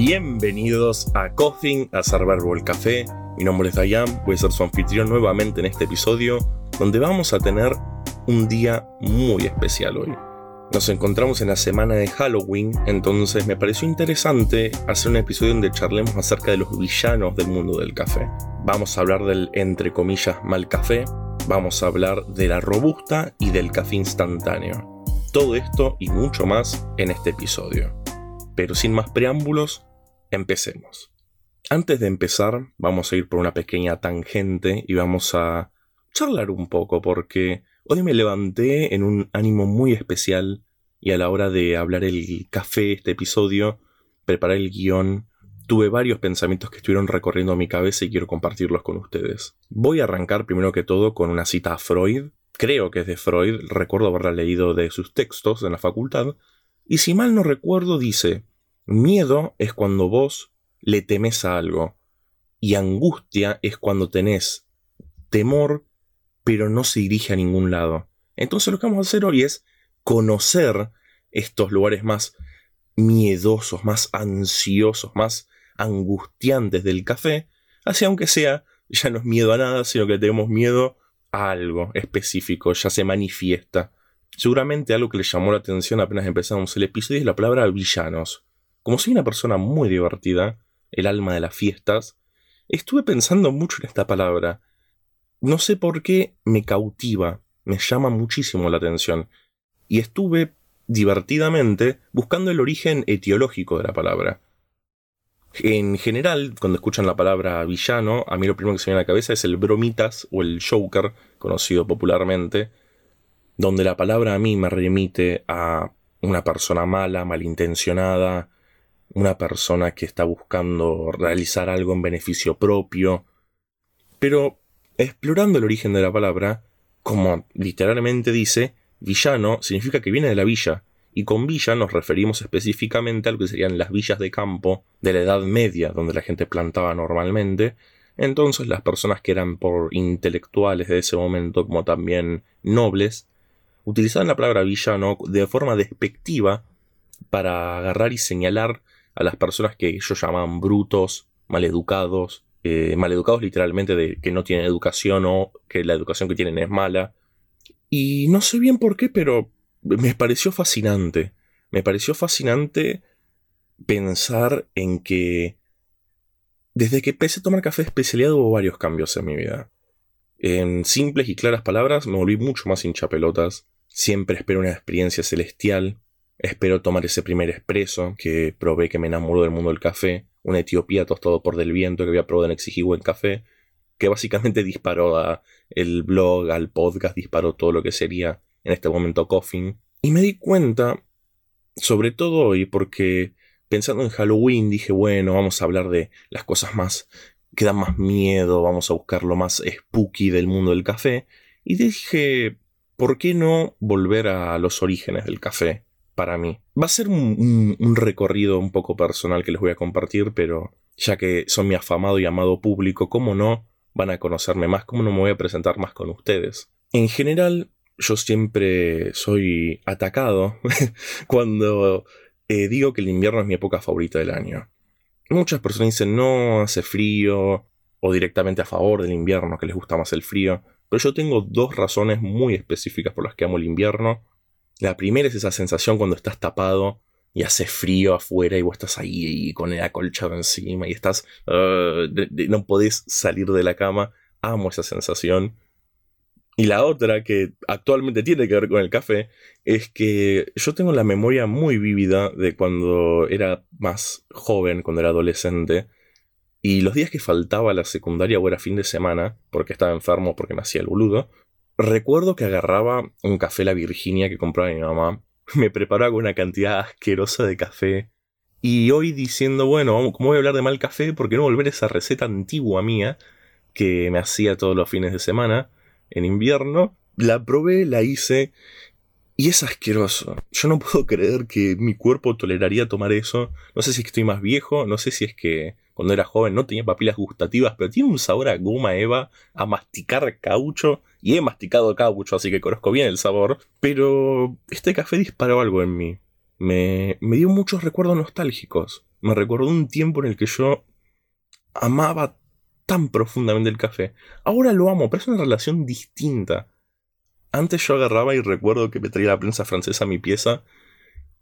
Bienvenidos a Coffin, a Verbo el Café. Mi nombre es Dayan, voy a ser su anfitrión nuevamente en este episodio, donde vamos a tener un día muy especial hoy. Nos encontramos en la semana de Halloween, entonces me pareció interesante hacer un episodio donde charlemos acerca de los villanos del mundo del café. Vamos a hablar del, entre comillas, mal café, vamos a hablar de la robusta y del café instantáneo. Todo esto y mucho más en este episodio. Pero sin más preámbulos, empecemos. Antes de empezar, vamos a ir por una pequeña tangente y vamos a charlar un poco porque hoy me levanté en un ánimo muy especial y a la hora de hablar el café, este episodio, preparar el guion, tuve varios pensamientos que estuvieron recorriendo mi cabeza y quiero compartirlos con ustedes. Voy a arrancar primero que todo con una cita a Freud. Creo que es de Freud, recuerdo haberla leído de sus textos en la facultad, y si mal no recuerdo dice, Miedo es cuando vos le temes a algo. Y angustia es cuando tenés temor, pero no se dirige a ningún lado. Entonces lo que vamos a hacer hoy es conocer estos lugares más miedosos, más ansiosos, más angustiantes del café, así aunque sea, ya no es miedo a nada, sino que tenemos miedo a algo específico, ya se manifiesta. Seguramente algo que le llamó la atención apenas empezamos el episodio es la palabra villanos. Como soy una persona muy divertida, el alma de las fiestas, estuve pensando mucho en esta palabra. No sé por qué me cautiva, me llama muchísimo la atención. Y estuve divertidamente buscando el origen etiológico de la palabra. En general, cuando escuchan la palabra villano, a mí lo primero que se me viene a la cabeza es el bromitas o el joker, conocido popularmente, donde la palabra a mí me remite a una persona mala, malintencionada, una persona que está buscando realizar algo en beneficio propio. Pero, explorando el origen de la palabra, como literalmente dice, villano significa que viene de la villa, y con villa nos referimos específicamente a lo que serían las villas de campo de la Edad Media, donde la gente plantaba normalmente. Entonces las personas que eran por intelectuales de ese momento, como también nobles, utilizaban la palabra villano de forma despectiva para agarrar y señalar a las personas que ellos llamaban brutos, maleducados, eh, maleducados literalmente de que no tienen educación o que la educación que tienen es mala. Y no sé bien por qué, pero me pareció fascinante. Me pareció fascinante pensar en que desde que empecé a tomar café especialidad hubo varios cambios en mi vida. En simples y claras palabras me volví mucho más hinchapelotas. Siempre espero una experiencia celestial. Espero tomar ese primer expreso que probé que me enamoró del mundo del café, una Etiopía tostado por del viento que había probado en Exigí Buen Café, que básicamente disparó a el blog, al podcast, disparó todo lo que sería en este momento Coffin. Y me di cuenta, sobre todo hoy, porque pensando en Halloween dije, bueno, vamos a hablar de las cosas más que dan más miedo, vamos a buscar lo más spooky del mundo del café. Y dije, ¿por qué no volver a los orígenes del café? Para mí. Va a ser un, recorrido un poco personal que les voy a compartir, pero ya que son mi afamado y amado público, ¿cómo no? Van a conocerme más, ¿cómo no me voy a presentar más con ustedes? En general, yo siempre soy atacado cuando eh, digo que el invierno es mi época favorita del año. Muchas personas dicen no, hace frío, o directamente a favor del invierno, que les gusta más el frío, pero yo tengo dos razones muy específicas por las que amo el invierno la primera es esa sensación cuando estás tapado y hace frío afuera y vos estás ahí con el acolchado encima y estás... Uh, no podés salir de la cama. Amo esa sensación. Y la otra que actualmente tiene que ver con el café es que yo tengo la memoria muy vívida de cuando era más joven, cuando era adolescente. Y los días que faltaba a la secundaria o era fin de semana, porque estaba enfermo, porque me hacía el boludo, Recuerdo que agarraba un café La Virginia que compraba mi mamá, me preparaba con una cantidad asquerosa de café, y hoy diciendo, bueno, ¿cómo voy a hablar de mal café? ¿Por qué no volver a esa receta antigua mía que me hacía todos los fines de semana en invierno? La probé, la hice y es asqueroso. Yo no puedo creer que mi cuerpo toleraría tomar eso. No sé si es que estoy más viejo, no sé si es que cuando era joven no tenía papilas gustativas, pero tiene un sabor a goma eva, a masticar caucho. Y he masticado caucho, así que conozco bien el sabor. Pero este café disparó algo en mí. Me, me dio muchos recuerdos nostálgicos. Me recordó un tiempo en el que yo amaba tan profundamente el café. Ahora lo amo, pero es una relación distinta. Antes yo agarraba y recuerdo que me traía la prensa francesa a mi pieza,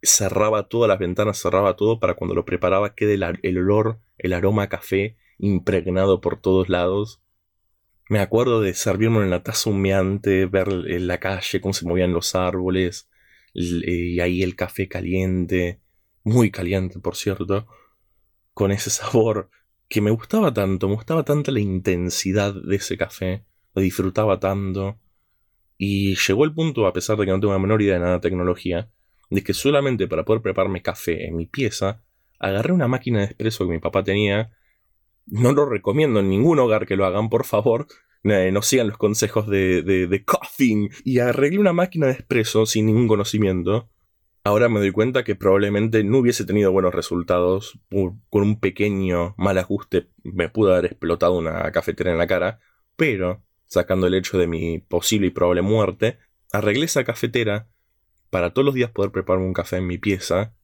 cerraba todas las ventanas, cerraba todo para cuando lo preparaba quede el, olor, el aroma a café impregnado por todos lados. Me acuerdo de servirme en la taza humeante, ver en la calle cómo se movían los árboles, y ahí el café caliente, muy caliente por cierto, con ese sabor que me gustaba tanto, me gustaba tanto la intensidad de ese café, lo disfrutaba tanto. Y llegó el punto, a pesar de que no tengo la menor idea de nada de tecnología, de que solamente para poder prepararme café en mi pieza, agarré una máquina de espresso que mi papá tenía. No lo recomiendo en ningún hogar que lo hagan, por favor. No sigan los consejos de, de, de coughing. Y arreglé una máquina de espresso sin ningún conocimiento. Ahora me doy cuenta que probablemente no hubiese tenido buenos resultados. Con un pequeño mal ajuste me pudo haber explotado una cafetera en la cara. Pero, sacando el hecho de mi posible y probable muerte, arreglé esa cafetera para todos los días poder prepararme un café en mi pieza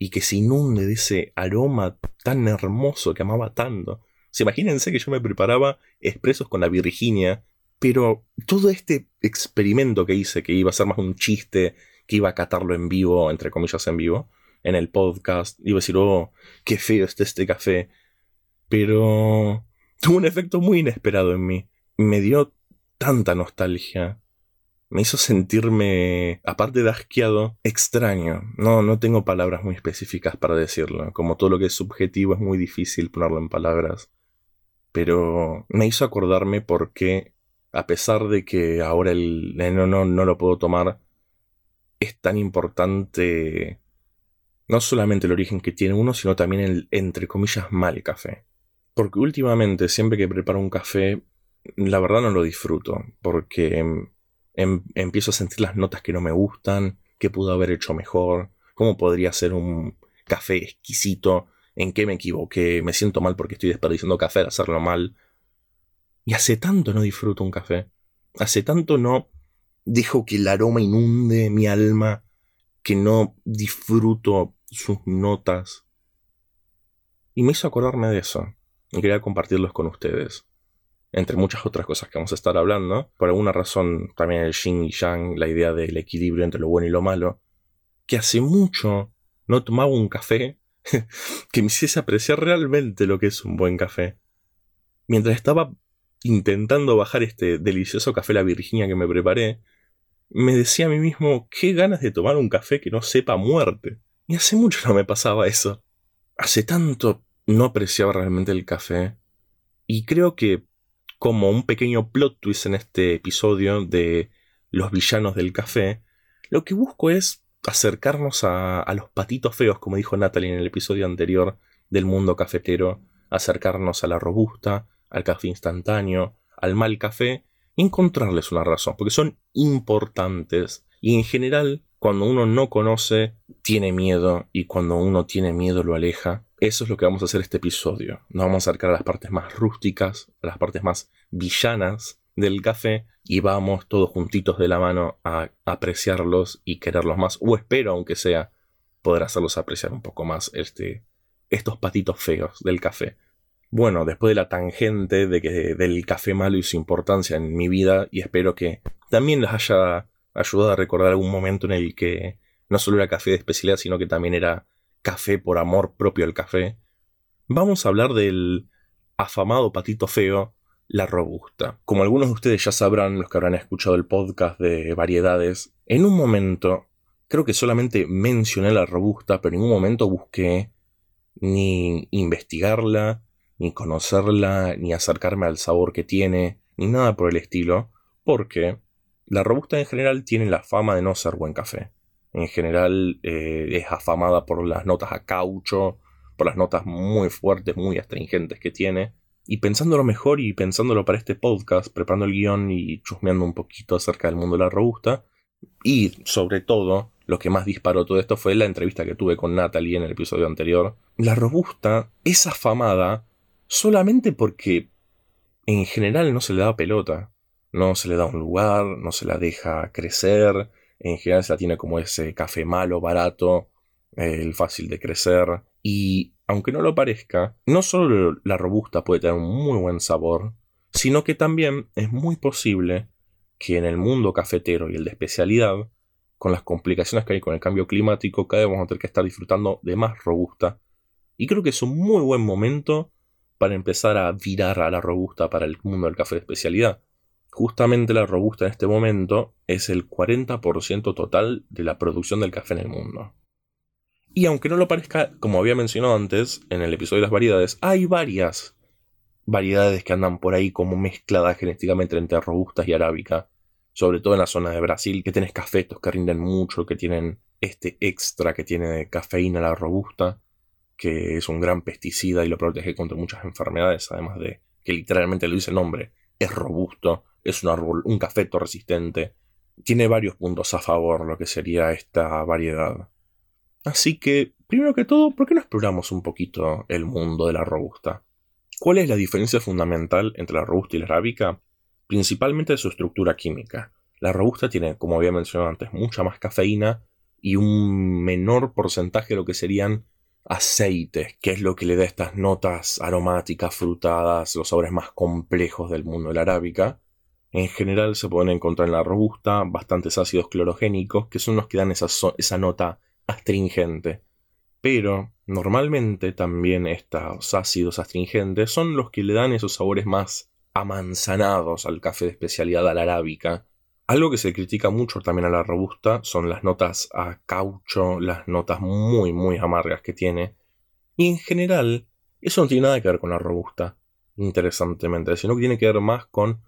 y que se inunde de ese aroma tan hermoso que amaba tanto. Se imagínense que yo me preparaba expresos con la Virginia, pero todo este experimento que hice, que iba a ser más un chiste que iba a catarlo en vivo, entre comillas en vivo, en el podcast. Iba a decir, oh, qué feo está este café. Pero tuvo un efecto muy inesperado en mí. Me dio tanta nostalgia. Me hizo sentirme, aparte de asqueado, extraño. No, no tengo palabras muy específicas para decirlo. Como todo lo que es subjetivo es muy difícil ponerlo en palabras. Pero me hizo acordarme porque, a pesar de que ahora el no, no, no lo puedo tomar, es tan importante no solamente el origen que tiene uno, sino también el, entre comillas, mal café. Porque últimamente, siempre que preparo un café, la verdad no lo disfruto, porque em, em, empiezo a sentir las notas que no me gustan, que pudo haber hecho mejor, cómo podría ser un café exquisito, en qué me equivoqué, me siento mal porque estoy desperdiciando café al hacerlo mal. Y hace tanto no disfruto un café, hace tanto no dejo que el aroma inunde mi alma, que no disfruto sus notas. Y me hizo acordarme de eso, y quería compartirlos con ustedes. Entre muchas otras cosas que vamos a estar hablando, por alguna razón también el yin y yang, la idea del equilibrio entre lo bueno y lo malo, que hace mucho no tomaba un café que me hiciese apreciar realmente lo que es un buen café. Mientras estaba intentando bajar este delicioso café La Virginia que me preparé, me decía a mí mismo qué ganas de tomar un café que no sepa muerte. Y hace mucho no me pasaba eso. Hace tanto no apreciaba realmente el café. Y creo que como un pequeño plot twist en este episodio de los villanos del café, lo que busco es acercarnos a, los patitos feos, como dijo Natalie en el episodio anterior del mundo cafetero, acercarnos a la robusta, al café instantáneo, al mal café encontrarles una razón, porque son importantes y en general cuando uno no conoce tiene miedo y cuando uno tiene miedo lo aleja. Eso es lo que vamos a hacer este episodio. Nos vamos a acercar a las partes más rústicas, a las partes más villanas del café y vamos todos juntitos de la mano a apreciarlos y quererlos más, o espero aunque sea poder hacerlos apreciar un poco más este, estos patitos feos del café. Bueno, después de la tangente de que del café malo y su importancia en mi vida, y espero que también les haya ayudado a recordar algún momento en el que no solo era café de especialidad, sino que también era café por amor propio al café, vamos a hablar del afamado patito feo, la robusta. Como algunos de ustedes ya sabrán, los que habrán escuchado el podcast de variedades, en un momento, creo que solamente mencioné la robusta, pero en un momento busqué ni investigarla, ni conocerla, ni acercarme al sabor que tiene, ni nada por el estilo, porque la robusta en general tiene la fama de no ser buen café. En general eh, es afamada por las notas a caucho, por las notas muy fuertes, muy astringentes que tiene. Y pensándolo mejor y pensándolo para este podcast, preparando el guion y chusmeando un poquito acerca del mundo de la robusta, y sobre todo, lo que más disparó todo esto fue la entrevista que tuve con Natalie en el episodio anterior. La robusta es afamada solamente porque en general no se le da pelota, no se le da un lugar, no se la deja crecer, en general se la tiene como ese café malo, barato, el fácil de crecer, y aunque no lo parezca, no solo la robusta puede tener un muy buen sabor, sino que también es muy posible que en el mundo cafetero y el de especialidad, con las complicaciones que hay con el cambio climático, cada vez vamos a tener que estar disfrutando de más robusta. Y creo que es un muy buen momento para empezar a virar a la robusta para el mundo del café de especialidad. Justamente la robusta en este momento es el 40% total de la producción del café en el mundo. Y aunque no lo parezca, como había mencionado antes en el episodio de las variedades, hay varias variedades que andan por ahí como mezcladas genéticamente entre robustas y arábica. Sobre todo en la zona de Brasil, que tienes cafetos que rinden mucho, que tienen este extra que tiene cafeína la robusta, que es un gran pesticida y lo protege contra muchas enfermedades, además de que literalmente lo dice el nombre, es robusto, es un árbol, un cafeto resistente. Tiene varios puntos a favor lo que sería esta variedad. Así que, primero que todo, ¿por qué no exploramos un poquito el mundo de la robusta? ¿Cuál es la diferencia fundamental entre la robusta y la arábica? Principalmente su estructura química. La robusta tiene, como había mencionado antes, mucha más cafeína y un menor porcentaje de lo que serían aceites, que es lo que le da estas notas aromáticas, frutadas, los sabores más complejos del mundo de la arábica. En general se pueden encontrar en la robusta bastantes ácidos clorogénicos, que son los que dan esa, nota astringente. Pero normalmente también estos ácidos astringentes son los que le dan esos sabores más amanzanados al café de especialidad a la arábica. Algo que se critica mucho también a la robusta son las notas a caucho, las notas muy muy amargas que tiene. Y en general, eso no tiene nada que ver con la robusta, interesantemente, sino que tiene que ver más con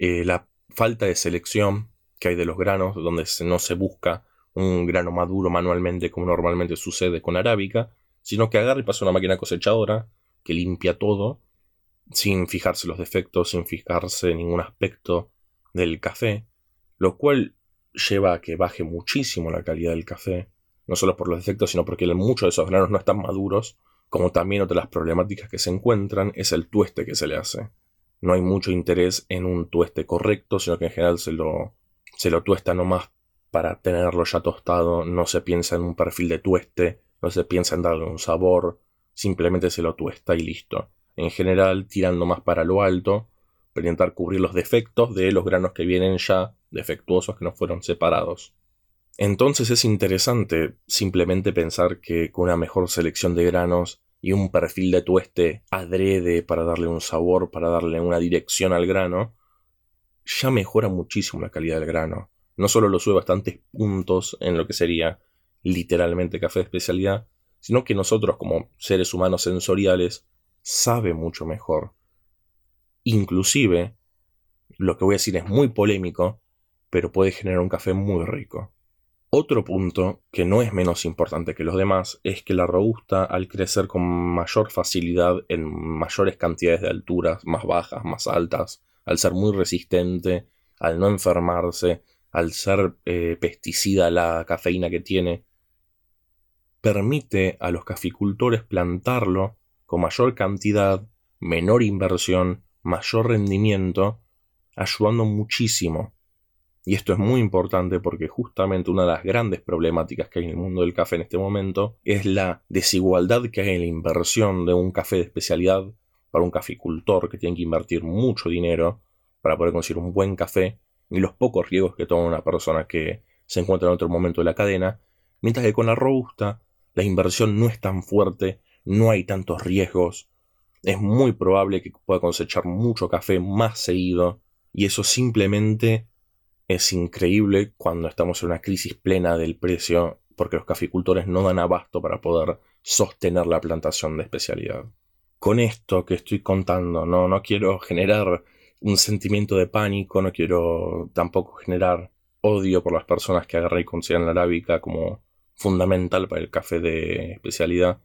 eh, la falta de selección que hay de los granos, donde no se busca un grano maduro manualmente como normalmente sucede con arábica, sino que agarra y pasa una máquina cosechadora que limpia todo, sin fijarse los defectos, sin fijarse ningún aspecto del café, lo cual lleva a que baje muchísimo la calidad del café, no solo por los defectos, sino porque muchos de esos granos no están maduros, como también otra de las problemáticas que se encuentran es el tueste que se le hace no hay mucho interés en un tueste correcto, sino que en general se lo, se lo tuesta nomás para tenerlo ya tostado, no se piensa en un perfil de tueste, no se piensa en darle un sabor, simplemente se lo tuesta y listo. En general, tirando más para lo alto, para intentar cubrir los defectos de los granos que vienen ya defectuosos que no fueron separados. Entonces es interesante simplemente pensar que con una mejor selección de granos y un perfil de tueste adrede para darle un sabor, para darle una dirección al grano, ya mejora muchísimo la calidad del grano. No solo lo sube bastantes puntos en lo que sería literalmente café de especialidad, sino que nosotros como seres humanos sensoriales sabe mucho mejor. Inclusive, lo que voy a decir es muy polémico, pero puede generar un café muy rico. Otro punto, que no es menos importante que los demás, es que la robusta, al crecer con mayor facilidad en mayores cantidades de alturas, más bajas, más altas, al ser muy resistente, al no enfermarse, al ser eh, pesticida la cafeína que tiene, permite a los caficultores plantarlo con mayor cantidad, menor inversión, mayor rendimiento, ayudando muchísimo y esto es muy importante porque justamente una de las grandes problemáticas que hay en el mundo del café en este momento es la desigualdad que hay en la inversión de un café de especialidad para un caficultor que tiene que invertir mucho dinero para poder conseguir un buen café y los pocos riesgos que toma una persona que se encuentra en otro momento de la cadena, mientras que con la robusta la inversión no es tan fuerte, no hay tantos riesgos, es muy probable que pueda cosechar mucho café más seguido y eso simplemente es increíble cuando estamos en una crisis plena del precio porque los caficultores no dan abasto para poder sostener la plantación de especialidad. Con esto que estoy contando, no, no quiero generar un sentimiento de pánico, no quiero tampoco generar odio por las personas que agarran y consideran la arábica como fundamental para el café de especialidad.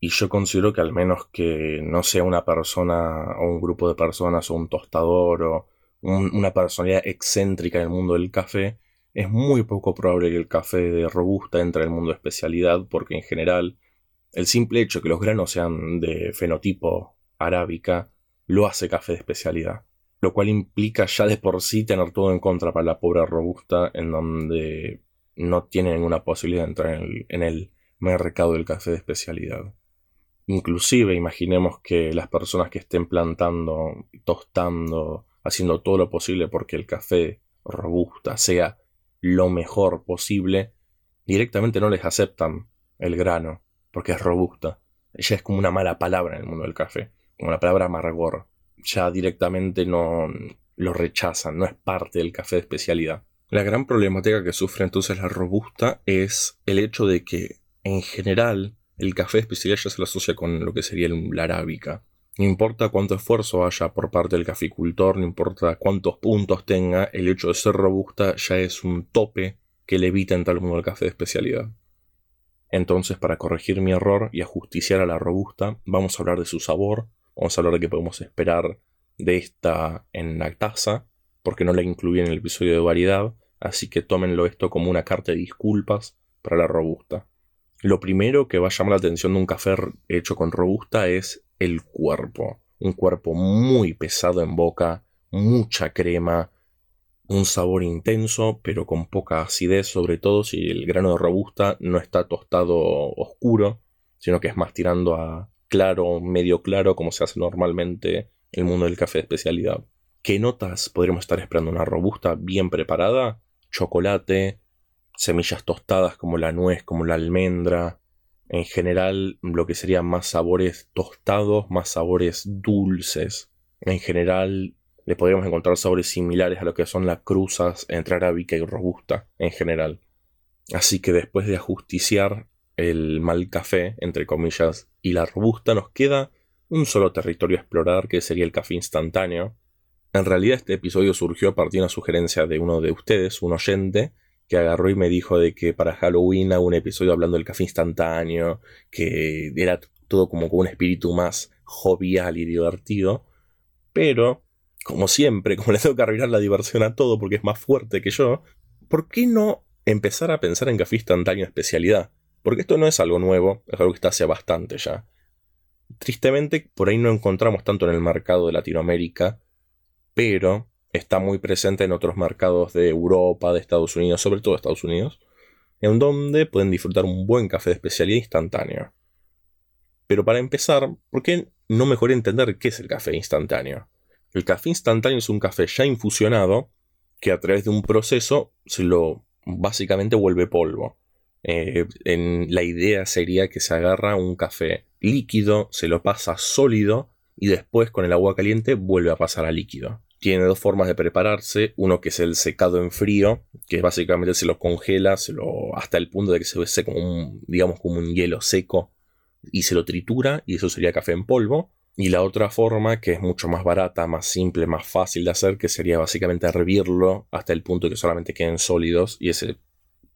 Y yo considero que al menos que no sea una persona o un grupo de personas o un tostador o una personalidad excéntrica en el mundo del café, es muy poco probable que el café de robusta entre en el mundo de especialidad porque en general el simple hecho de que los granos sean de fenotipo arábica lo hace café de especialidad, lo cual implica ya de por sí tener todo en contra para la pobre robusta en donde no tiene ninguna posibilidad de entrar en el, en el mercado del café de especialidad. Inclusive imaginemos que las personas que estén plantando, tostando, haciendo todo lo posible porque el café robusta sea lo mejor posible, directamente no les aceptan el grano porque es robusta. Ella es como una mala palabra en el mundo del café, como la palabra amargor. Ya directamente no lo rechazan, no es parte del café de especialidad. La gran problemática que sufre entonces la robusta es el hecho de que en general el café de especialidad ya se lo asocia con lo que sería la arábica. No importa cuánto esfuerzo haya por parte del caficultor, no importa cuántos puntos tenga, el hecho de ser robusta ya es un tope que le evita en tal modo el café de especialidad. Entonces, para corregir mi error y ajusticiar a la robusta, vamos a hablar de su sabor, vamos a hablar de qué podemos esperar de esta en la taza, porque no la incluí en el episodio de variedad, así que tómenlo esto como una carta de disculpas para la robusta. Lo primero que va a llamar la atención de un café hecho con robusta es el cuerpo. Un cuerpo muy pesado en boca, mucha crema, un sabor intenso pero con poca acidez, sobre todo si el grano de robusta no está tostado oscuro, sino que es más tirando a claro, medio claro, como se hace normalmente en el mundo del café de especialidad. ¿Qué notas podríamos estar esperando una robusta bien preparada? Chocolate, semillas tostadas como la nuez, como la almendra, en general lo que serían más sabores tostados, más sabores dulces. En general le podríamos encontrar sabores similares a lo que son las cruzas entre arábica y robusta en general. Así que después de ajusticiar el mal café, entre comillas, y la robusta, nos queda un solo territorio a explorar que sería el café instantáneo. En realidad este episodio surgió a partir de una sugerencia de uno de ustedes, un oyente, que agarró y me dijo de que para Halloween hago un episodio hablando del café instantáneo, que era todo como con un espíritu más jovial y divertido. Pero como siempre, como le tengo que arruinar la diversión a todo porque es más fuerte que yo, ¿por qué no empezar a pensar en café instantáneo especialidad? Porque esto no es algo nuevo, es algo que está hace bastante ya. Tristemente, por ahí no encontramos tanto en el mercado de Latinoamérica, pero está muy presente en otros mercados de Europa, de Estados Unidos, sobre todo Estados Unidos, en donde pueden disfrutar un buen café de especialidad instantáneo. Pero para empezar, ¿por qué no mejor entender qué es el café instantáneo? El café instantáneo es un café ya infusionado que a través de un proceso se lo básicamente vuelve polvo. Eh, la idea sería que se agarra un café líquido, se lo pasa sólido y después con el agua caliente vuelve a pasar a líquido. Tiene dos formas de prepararse, uno que es el secado en frío, que básicamente se lo congela se lo, hasta el punto de que se ve como un, digamos, como un hielo seco y se lo tritura y eso sería café en polvo. Y la otra forma, que es mucho más barata, más simple, más fácil de hacer, que sería básicamente hervirlo hasta el punto de que solamente queden sólidos y ese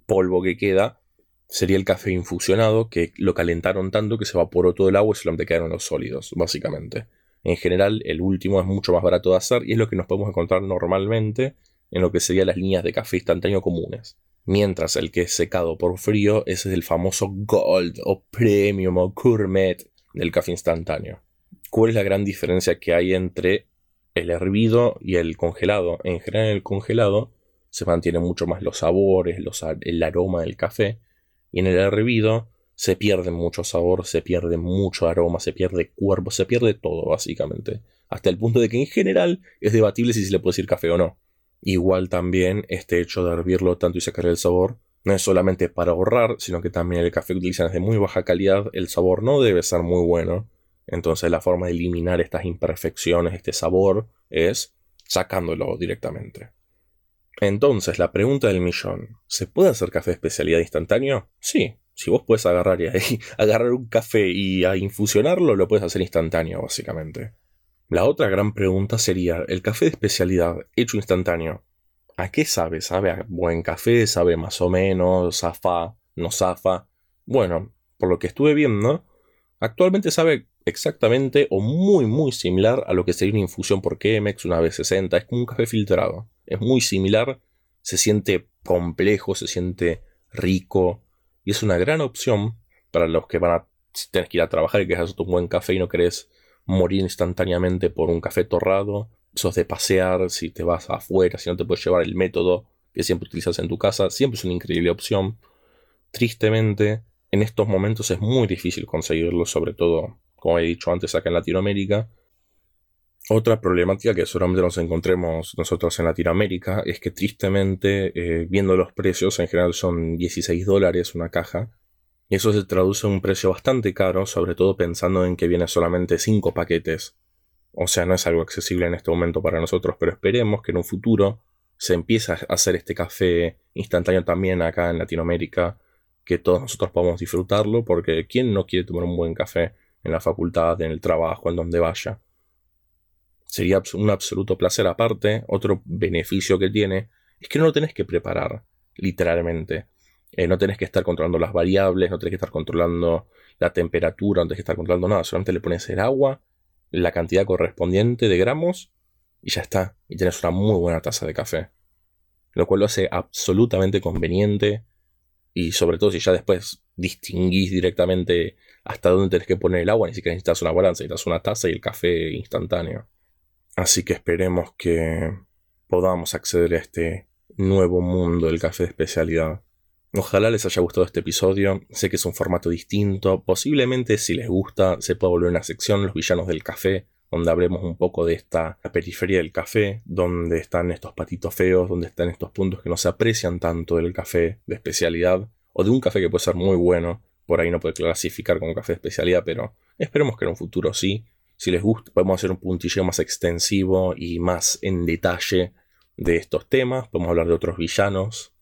polvo que queda sería el café infusionado, que lo calentaron tanto que se evaporó todo el agua y solamente quedaron los sólidos, básicamente. En general, el último es mucho más barato de hacer y es lo que nos podemos encontrar normalmente en lo que serían las líneas de café instantáneo comunes. Mientras el que es secado por frío, ese es el famoso Gold o Premium o Gourmet del café instantáneo. ¿Cuál es la gran diferencia que hay entre el hervido y el congelado? En general, en el congelado se mantienen mucho más los sabores, el aroma del café, y en el hervido se pierde mucho sabor, se pierde mucho aroma, se pierde cuerpo, se pierde todo, básicamente. Hasta el punto de que en general es debatible si se le puede decir café o no. Igual también este hecho de hervirlo tanto y sacarle el sabor no es solamente para ahorrar, sino que también el café que utilizan es de muy baja calidad, el sabor no debe ser muy bueno, entonces la forma de eliminar estas imperfecciones, este sabor, es sacándolo directamente. Entonces, la pregunta del millón, ¿se puede hacer café de especialidad instantáneo? Sí, si vos puedes agarrar y agarrar un café y a infusionarlo, lo puedes hacer instantáneo, básicamente. La otra gran pregunta sería, ¿el café de especialidad hecho instantáneo, ¿a qué sabe? ¿Sabe a buen café? ¿Sabe más o menos? ¿Zafa? ¿No zafa? Bueno, por lo que estuve viendo, actualmente sabe exactamente o muy muy similar a lo que sería una infusión por Chemex una vez 60 Es como un café filtrado. Es muy similar, se siente complejo, se siente rico y es una gran opción para los que van a tener que ir a trabajar y que hacer un buen café y no querés morir instantáneamente por un café torrado. Sos de pasear, si te vas afuera, si no te puedes llevar el método que siempre utilizas en tu casa, siempre es una increíble opción. Tristemente, En estos momentos es muy difícil conseguirlo, sobre todo, como he dicho antes, acá en Latinoamérica. Otra problemática que seguramente nos encontremos nosotros en Latinoamérica es que tristemente, eh, viendo los precios, en general son 16 dólares una caja, y eso se traduce en un precio bastante caro, sobre todo pensando en que viene solamente 5 paquetes. O sea, no es algo accesible en este momento para nosotros, pero esperemos que en un futuro se empiece a hacer este café instantáneo también acá en Latinoamérica, que todos nosotros podamos disfrutarlo, porque ¿quién no quiere tomar un buen café en la facultad, en el trabajo, en donde vaya? Sería un absoluto placer aparte. Otro beneficio que tiene es que no lo tenés que preparar, literalmente. Eh, no tenés que estar controlando las variables, no tenés que estar controlando la temperatura, no tenés que estar controlando nada. Solamente le pones el agua, la cantidad correspondiente de gramos y ya está. Y tienes una muy buena taza de café. Lo cual lo hace absolutamente conveniente. Y sobre todo si ya después distinguís directamente hasta dónde tenés que poner el agua, ni siquiera necesitas una balanza, necesitas una taza y el café instantáneo. Así que esperemos que podamos acceder a este nuevo mundo del café de especialidad. Ojalá les haya gustado este episodio. Sé que es un formato distinto. Posiblemente, si les gusta, se pueda volver una sección Los villanos del café, donde hablemos un poco de esta periferia del café, donde están estos patitos feos, donde están estos puntos que no se aprecian tanto del café de especialidad, o de un café que puede ser muy bueno. Por ahí no puede clasificar como café de especialidad, pero esperemos que en un futuro sí. Si les gusta, podemos hacer un puntillo más extensivo y más en detalle de estos temas. Podemos hablar de otros villanos,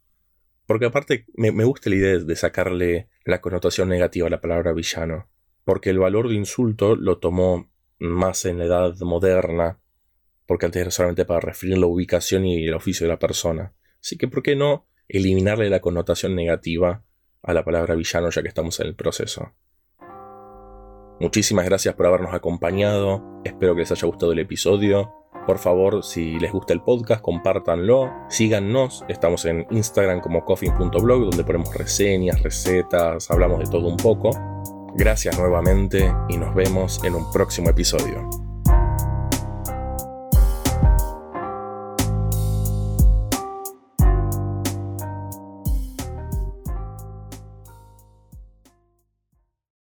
porque aparte me, gusta la idea de sacarle la connotación negativa a la palabra villano. Porque el valor de insulto lo tomó más en la edad moderna. Porque antes era solamente para referir la ubicación y el oficio de la persona. Así que, ¿por qué no eliminarle la connotación negativa a la palabra villano ya que estamos en el proceso? Muchísimas gracias por habernos acompañado. Espero que les haya gustado el episodio. Por favor, si les gusta el podcast, compártanlo, síganos. Estamos en Instagram como coffee.blog, donde ponemos reseñas, recetas, hablamos de todo un poco. Gracias nuevamente y nos vemos en un próximo episodio.